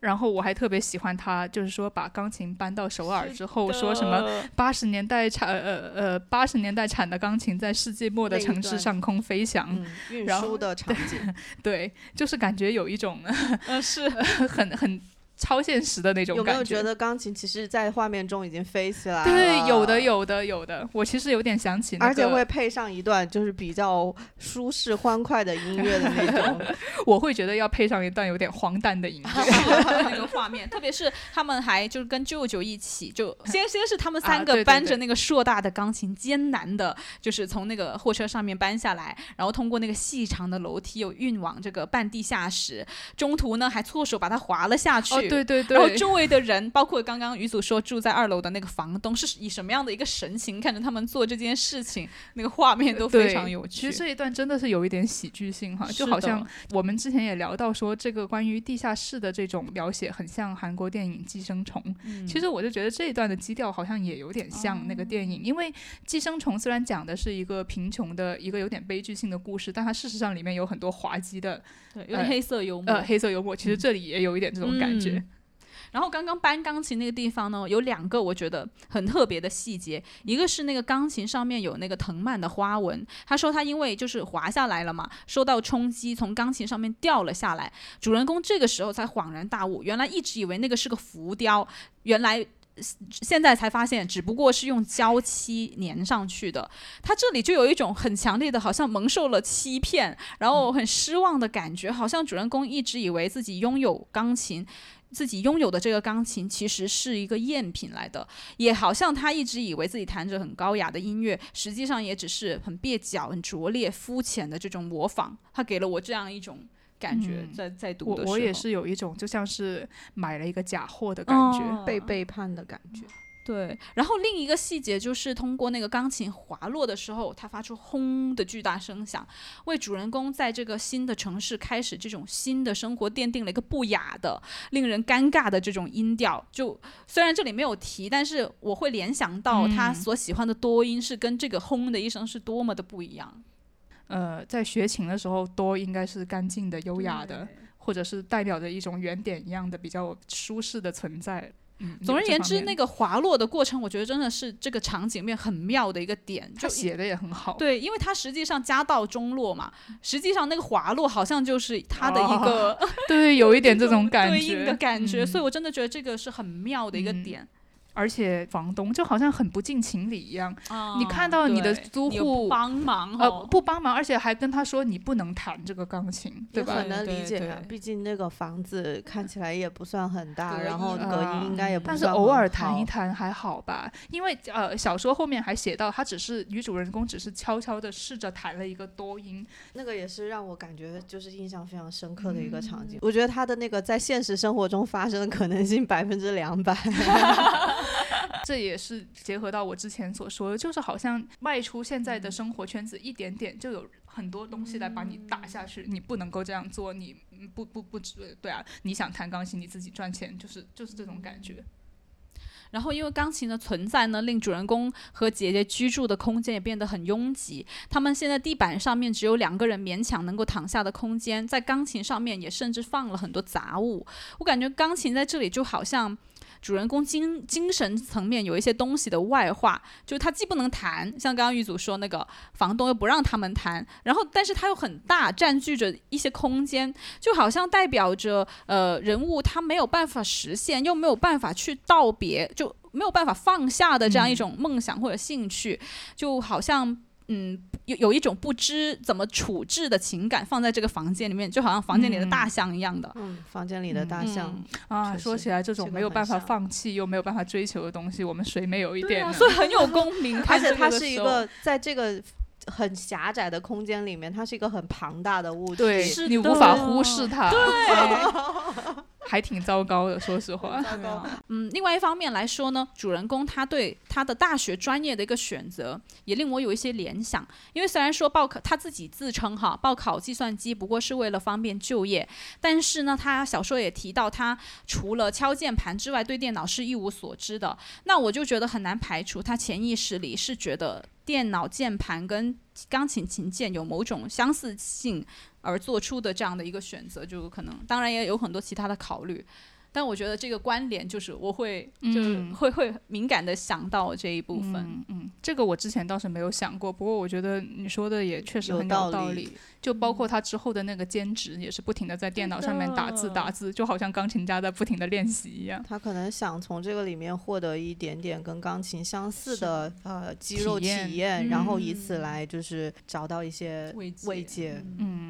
然后我还特别喜欢他，就是说把钢琴搬到首尔之后，说什么八十年代产呃呃八十年代产的钢琴在世纪末的城市上空飞翔，运输的场景，对，就是感觉有一种 是很 很。超现实的那种感觉。有没有觉得钢琴其实，在画面中已经飞起来了？对，有的，有的，有的。我其实有点想起，而且会配上一段就是比较舒适欢快的音乐的那种。我会觉得要配上一段有点荒诞的音乐，那个画面。特别是他们还就是跟舅舅一起，就 先先是他们三个搬着那个硕大的钢琴，艰难的，就是从那个货车上面搬下来，然后通过那个细长的楼梯又运往这个半地下室，中途呢还错手把它滑了下去。对对对，然后周围的人，包括刚刚于祖说住在二楼的那个房东，是以什么样的一个神情看着他们做这件事情？那个画面都非常有趣。其实这一段真的是有一点喜剧性哈，就好像我们之前也聊到说，这个关于地下室的这种描写，很像韩国电影《寄生虫》。其实我就觉得这一段的基调好像也有点像那个电影，因为《寄生虫》虽然讲的是一个贫穷的一个有点悲剧性的故事，但它事实上里面有很多滑稽的，对，有点黑色幽默。呃，黑色幽默，其实这里也有一点这种感觉。然后刚刚搬钢琴那个地方呢，有两个我觉得很特别的细节，一个是那个钢琴上面有那个藤蔓的花纹。他说他因为就是滑下来了嘛，受到冲击从钢琴上面掉了下来。主人公这个时候才恍然大悟，原来一直以为那个是个浮雕，原来现在才发现只不过是用胶漆粘上去的。他这里就有一种很强烈的，好像蒙受了欺骗，然后很失望的感觉，好像主人公一直以为自己拥有钢琴。自己拥有的这个钢琴其实是一个赝品来的，也好像他一直以为自己弹着很高雅的音乐，实际上也只是很蹩脚、很拙劣、肤浅的这种模仿。他给了我这样一种感觉，在在读的时候，我也是有一种就像是买了一个假货的感觉，被背叛的感觉。对，然后另一个细节就是通过那个钢琴滑落的时候，它发出轰的巨大声响，为主人公在这个新的城市开始这种新的生活奠定了一个不雅的、令人尴尬的这种音调。就虽然这里没有提，但是我会联想到他所喜欢的多音是跟这个轰的一声是多么的不一样。呃，在学琴的时候，多应该是干净的、优雅的，或者是代表着一种原点一样的比较舒适的存在。总而言之，那个滑落的过程，我觉得真的是这个场景面很妙的一个点。就写的也很好。对，因为它实际上家道中落嘛，实际上那个滑落好像就是它的一个，对，有一点这种 感觉，对应的感觉。所以我真的觉得这个是很妙的一个点。而且房东就好像很不近情理一样，你看到你的租户帮忙呃不帮忙，而且还跟他说你不能弹这个钢琴，对吧？很能理解，毕竟那个房子看起来也不算很大，然后隔音应该也不但是偶尔弹一弹还好吧？因为呃小说后面还写到，他只是女主人公只是悄悄的试着弹了一个多音，那个也是让我感觉就是印象非常深刻的一个场景。我觉得他的那个在现实生活中发生的可能性 百分之两百。这也是结合到我之前所说的，就是好像迈出现在的生活圈子一点点，就有很多东西来把你打下去。你不能够这样做，你不不不，对啊，你想弹钢琴，你自己赚钱，就是就是这种感觉。然后因为钢琴的存在呢，令主人公和姐姐居住的空间也变得很拥挤。他们现在地板上面只有两个人勉强能够躺下的空间，在钢琴上面也甚至放了很多杂物。我感觉钢琴在这里就好像。主人公精精神层面有一些东西的外化，就是他既不能谈，像刚刚玉祖说那个房东又不让他们谈，然后但是他又很大，占据着一些空间，就好像代表着呃人物他没有办法实现，又没有办法去道别，就没有办法放下的这样一种梦想或者兴趣，就好像。嗯，有有一种不知怎么处置的情感放在这个房间里面，就好像房间里的大象一样的。嗯，房间里的大象啊，说起来这种没有办法放弃又没有办法追求的东西，我们谁没有一点？所以很有共鸣。而且它是一个在这个很狭窄的空间里面，它是一个很庞大的物体。对是你无法忽视它，对，还挺糟糕的，说实话。糟糕。嗯，另外一方面来说呢，主人公他对他的大学专业的一个选择，也令我有一些联想。因为虽然说报考他自己自称哈报考计算机不过是为了方便就业，但是呢，他小说也提到他除了敲键盘之外，对电脑是一无所知的。那我就觉得很难排除他潜意识里是觉得电脑键盘跟钢琴琴键有某种相似性而做出的这样的一个选择，就有可能当然也有很多其他的考虑。但我觉得这个关联就是我会就是嗯会会敏感的想到这一部分。嗯嗯，这个我之前倒是没有想过，不过我觉得你说的也确实很有道道理。就包括他之后的那个兼职，也是不停的在电脑上面打字打字，就好像钢琴家在不停的练习一样。他可能想从这个里面获得一点点跟钢琴相似的呃肌肉体验体验，然后以此嗯来就是找到一些慰藉慰藉。嗯，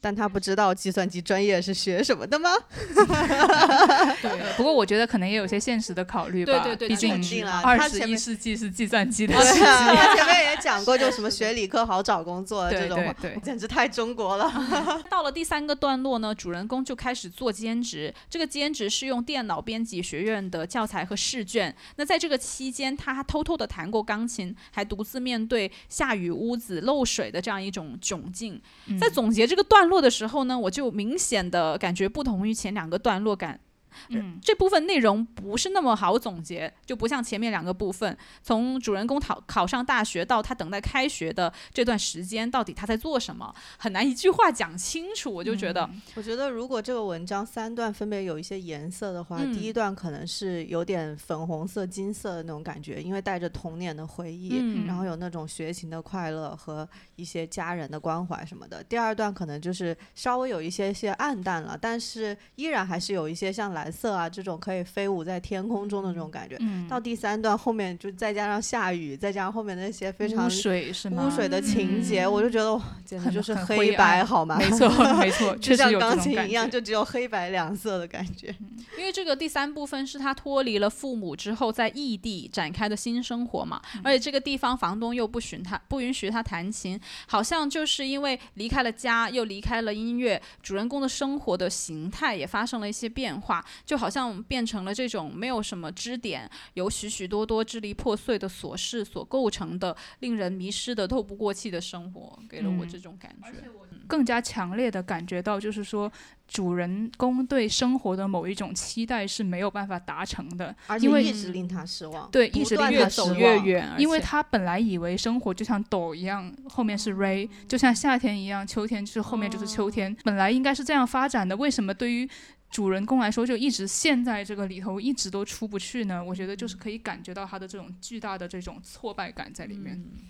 但他不知道计算机专业是学什么的吗？对。不过我觉得可能也有些现实的考虑吧，对对对毕肯竟二十世纪是计算机的对世啊，纪。他前面也讲过，就什么 学理科好找工作对这种话，对对，简直太中国了。到了第三个段落呢，主人公就开始做兼职。这个兼职是用电脑编辑学院的教材和试卷。那在这个期间，他偷偷的弹过钢琴，还独自面对下雨屋子漏水的这样一种窘境。嗯在总结这个段落的时候呢，我就明显的感觉不同于前两个段落感。嗯这部分内容不是那么好总结，就不像前面两个部分，从主人公考考上大学到他等待开学的这段时间，到底他在做什么，很难一句话讲清楚。我就觉得，我觉得如果这个文章三段分别有一些颜色的话，嗯第一段可能是有点粉红色、金色的那种感觉，因为带着童年的回忆，嗯然后有那种学琴的快乐和一些家人的关怀什么的。第二段可能就是稍微有一些些暗淡了，但是依然还是有一些像蓝色啊这种可以飞舞在天空中的这种感觉。嗯，到第三段后面就再加上下雨，再加上后面那些非常污水是吗？污水的情节，嗯我就觉得，简直就是黑白好吗？没错 没错，就像钢琴一样。就只有黑白两色的感觉。因为这个第三部分是他脱离了父母之后在异地展开的新生活嘛，而且这个地方房东又不许他不允许他弹琴，好像就是因为离开了家，又离开了音乐，主人公的生活的形态也发生了一些变化，就好像变成了这种没有什么支点，由许许多多支离破碎的琐事所构成的，令人迷失的透不过气的生活，给了我嗯这种感觉。更加强烈的感觉到，就是说主人公对生活的某一种期待是没有办法达成的，而且因为一直令他失望，对，一直令越走。越远，因为他本来以为生活就像斗一样，后面是 ray，就像夏天一样，秋天就是后面就是秋天，本来应该是这样发展的。为什么对于主人公来说，就一直陷在这个里头，一直都出不去呢？我觉得就是可以感觉到他的这种巨大的这种挫败感在里面。嗯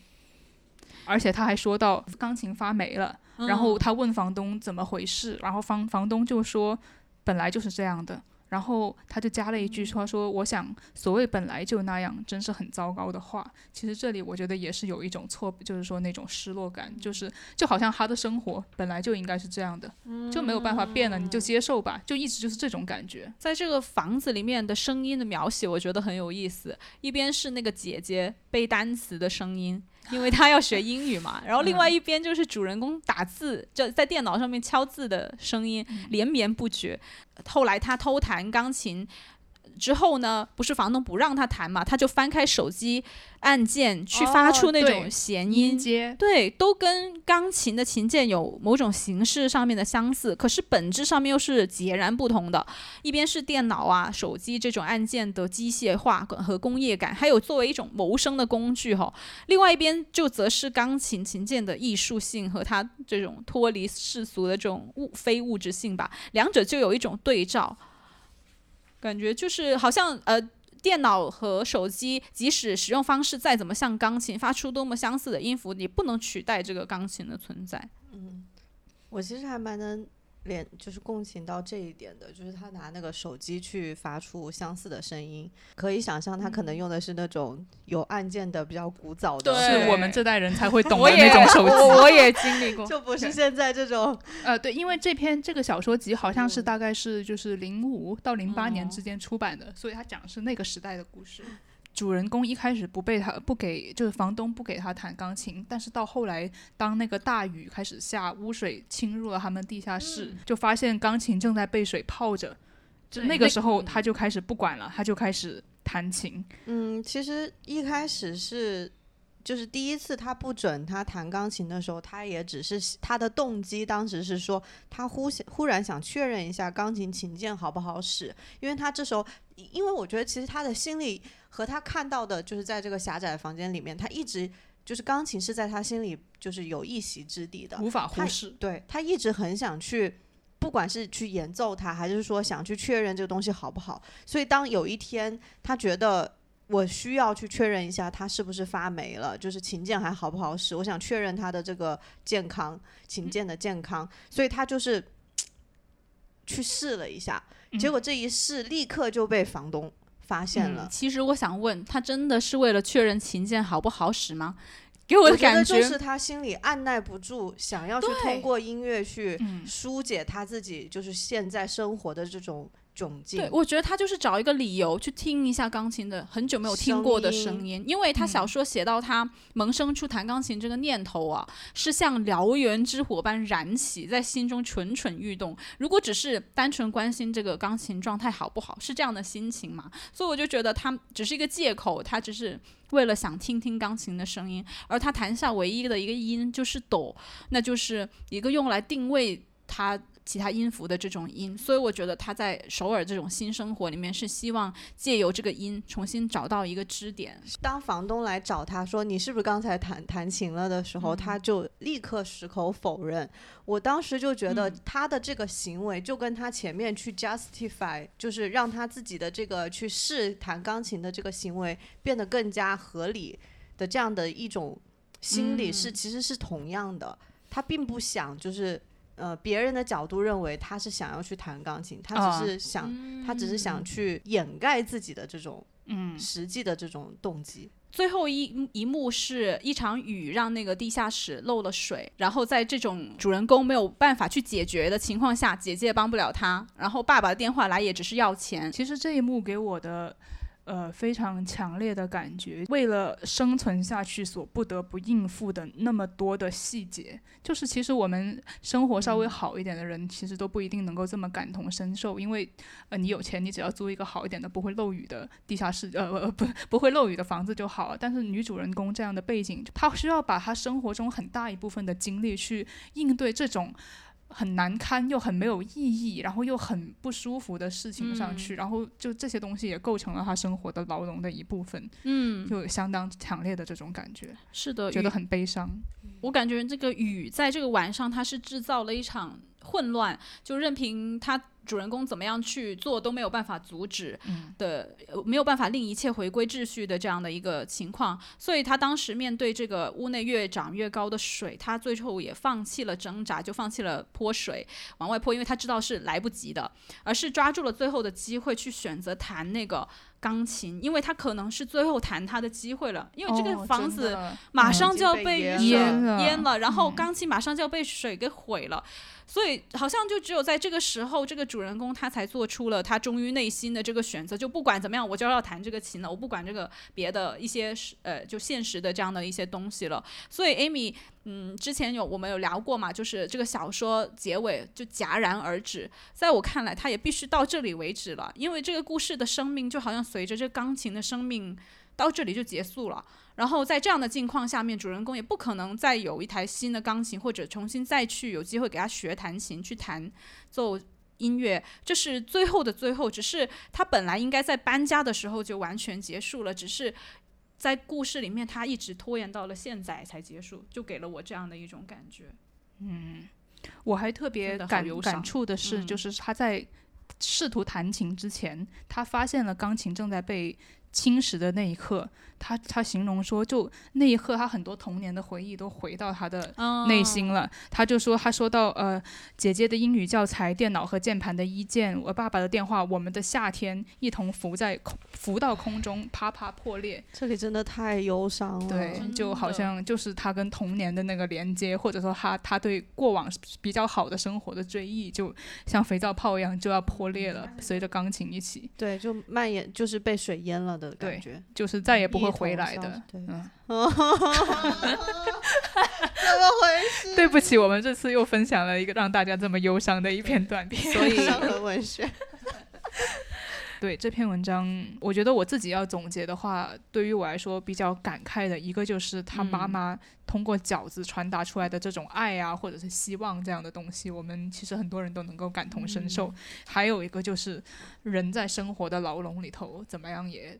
而且他还说到钢琴发霉了，然后嗯他问房东怎么回事，然后房房东就说本来就是这样的，然后他就加了一句说说我想所谓本来就那样，真是很糟糕的话。其实这里我觉得也是有一种错，就是说那种失落感，就是就好像他的生活本来就应该是这样的，就没有办法变了，你就接受吧，就一直就是这种感觉。在这个房子里面的声音的描写，我觉得很有意思。一边是那个姐姐背单词的声音，因为他要学英语嘛，然后另外一边就是主人公打字，就在电脑上面敲字的声音，连绵不绝。后来他偷弹钢琴。之后呢，不是房东不让他弹嘛，他就翻开手机按键去发哦出那种弦音阶，对，都跟钢琴的琴键有某种形式上面的相似，可是本质上面又是截然不同的。一边是电脑啊、手机这种按键的机械化和工业感，还有作为一种谋生的工具哈、另外一边就则是钢琴琴键的艺术性和它这种脱离世俗的这种物非物质性吧，两者就有一种对照，感觉就是好像呃。电脑和手机，即使使用方式再怎么像钢琴，发出多么相似的音符，你不能取代这个钢琴的存在。嗯我其实还蛮能连就是共情到这一点的，就是他拿那个手机去发出相似的声音，可以想象他可能用的是那种有按键的比较古早的，是我们这代人才会懂的那种手机。我我也经历 过。就不是现在这种 呃，对，因为这篇这个小说集好像是嗯大概是就是零五到零八年哦之间出版的，所以他讲的是那个时代的故事。主人公一开始不被他不给，就是房东不给他弹钢琴，但是到后来，当那个大雨开始下，污水侵入了他们地下室，就发现钢琴正在被水泡着，就那个时候他就开始不管了，他就开始弹琴。嗯，其实一开始是，就是第一次他不准他弹钢琴的时候，他也只是他的动机当时是说他忽想忽然想确认一下钢琴琴键好不好使，因为他这时候，因为我觉得其实他的心里和他看到的，就是在这个狭窄的房间里面，他一直就是钢琴是在他心里就是有一席之地的，无法他忽视。对他一直很想去，不管是去演奏它，还是说想去确认这个东西好不好。所以当有一天他觉得我需要去确认一下它是不是发霉了，就是琴键还好不好使，我想确认它的这个健康，琴键的健康，所以他就是去试了一下，结果这一试立刻就被房东发现了。其实我想问，他真的是为了确认琴键好不好使吗？给我的感觉就是他心里按耐不住，想要去通过音乐去嗯疏解他自己就是现在生活的这种窘境。对，我觉得他就是找一个理由去听一下钢琴的很久没有听过的声音声音，因为他小说写到他萌生出弹钢琴这个念头啊，是像燎原之火般燃起，在心中蠢蠢欲动。如果只是单纯关心这个钢琴状态好不好，是这样的心情嘛？所以我就觉得他只是一个借口，他只是为了想听听钢琴的声音，而他弹下唯一的一个音就是哆，那就是一个用来定位他其他音符的这种音，所以我觉得他在首尔这种新生活里面是希望借由这个音重新找到一个支点。当房东来找他说你是不是刚才弹弹琴了的时候，他就立刻矢口否认。我当时就觉得他的这个行为就跟他前面去 justify，就是让他自己的这个去试弹钢琴的这个行为变得更加合理的这样的一种心理是、其实是同样的。他并不想就是。呃，别人的角度认为他是想要去弹钢琴，他啊只是想，他只是想去掩盖自己的这种嗯，实际的这种动机。最后一一幕是一场雨让那个地下室漏了水，然后在这种主人公没有办法去解决的情况下，姐姐也帮不了他，然后爸爸的电话来也只是要钱。其实这一幕给我的。呃，非常强烈的感觉，为了生存下去所不得不应付的那么多的细节，就是其实我们生活稍微好一点的人，其实都不一定能够这么感同身受，因为呃，你有钱，你只要租一个好一点的不会漏雨的地下室，呃呃不不会漏雨的房子就好了。但是女主人公这样的背景，她需要把她生活中很大一部分的精力去应对这种。很难堪又很没有意义，然后又很不舒服的事情上去，然后就这些东西也构成了他生活的牢笼的一部分，嗯，就有相当强烈的这种感觉，是的，觉得很悲伤。我感觉这个雨在这个晚上，它是制造了一场混乱，就任凭他主人公怎么样去做，都没有办法阻止嗯的，呃没有办法令一切回归秩序的这样的一个情况。所以他当时面对这个屋内越涨越高的水，他最后也放弃了挣扎，就放弃了泼水往外泼，因为他知道是来不及的，而是抓住了最后的机会去选择弹那个钢琴，因为他可能是最后弹他的机会了，因为这个哦房子。马上就要被淹了淹了，然后嗯钢琴马上就要被水给毁了，所以好像就只有在这个时候，这个主人公他才做出了他忠于内心的这个选择，就不管怎么样，我就要弹这个琴了，我不管这个别的一些是呃就现实的这样的一些东西了。所以 Amy，嗯，之前有我们有聊过嘛，就是这个小说结尾就戛然而止，在我看来，它也必须到这里为止了，因为这个故事的生命就好像随着这钢琴的生命到这里就结束了。然后在这样的境况下面，主人公也不可能再有一台新的钢琴，或者重新再去有机会给他学弹琴，去弹奏音乐。这是最后的最后，只是他本来应该在搬家的时候就完全结束了，只是在故事里面他一直拖延到了现在才结束，就给了我这样的一种感觉。嗯我还特别感感触的是，嗯就是他在试图弹琴之前，他发现了钢琴正在被侵蚀的那一刻，他他形容说，就那一刻，他很多童年的回忆都回到他的嗯内心了。他就说，他说到呃，姐姐的英语教材、电脑和键盘的一键，我爸爸的电话，我们的夏天一同浮在空，浮到空中，啪啪破裂。这里真的太忧伤了。对，就好像就是他跟童年的那个连接，或者说他他对过往比较好的生活的追忆，就像肥皂泡一样就要破裂了，随着钢琴一起。对，就蔓延，就是被水淹了的感觉，就是再也不会回来的。对，嗯，怎么回事？对不起，我们这次又分享了一个让大家这么忧伤的一篇短篇。所以伤痕文学，对这篇文章，我觉得我自己要总结的话，对于我来说比较感慨的一个就是他妈嗯妈通过饺子传达出来的这种爱啊，或者是希望这样的东西，我们其实很多人都能够感同身受。还有一个就是人在生活的牢笼里头，怎么样也。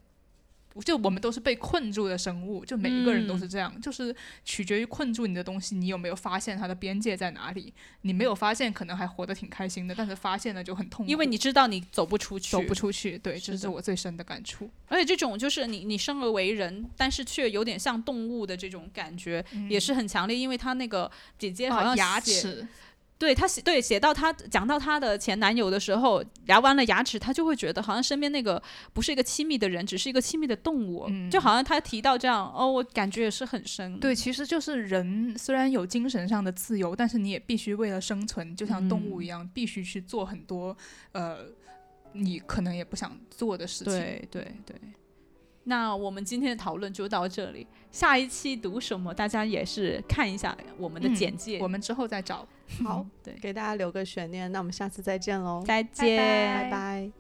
就我们都是被困住的生物，就每一个人都是这样，就是取决于困住你的东西，你有没有发现它的边界在哪里？你没有发现，可能还活得挺开心的，但是发现了就很痛苦，因为你知道你走不出去，走不出去。对，这是我最深的感触。而且这种就是你你生而为人，但是却有点像动物的这种感觉，也是很强烈。因为他那个姐姐好像啊牙，齿，对她写对写到她讲到她的前男友的时候，聊完了牙齿，她就会觉得好像身边那个不是一个亲密的人，只是一个亲密的动物，嗯就好像她提到这样，哦，我感觉也是很深。对，其实就是人虽然有精神上的自由，但是你也必须为了生存，就像动物一样，必须去做很多呃你可能也不想做的事情。对对对。那我们今天的讨论就到这里，下一期读什么，大家也是看一下我们的嗯简介。我们之后再找。好，对，给大家留个悬念，那我们下次再见喽，再见，拜拜拜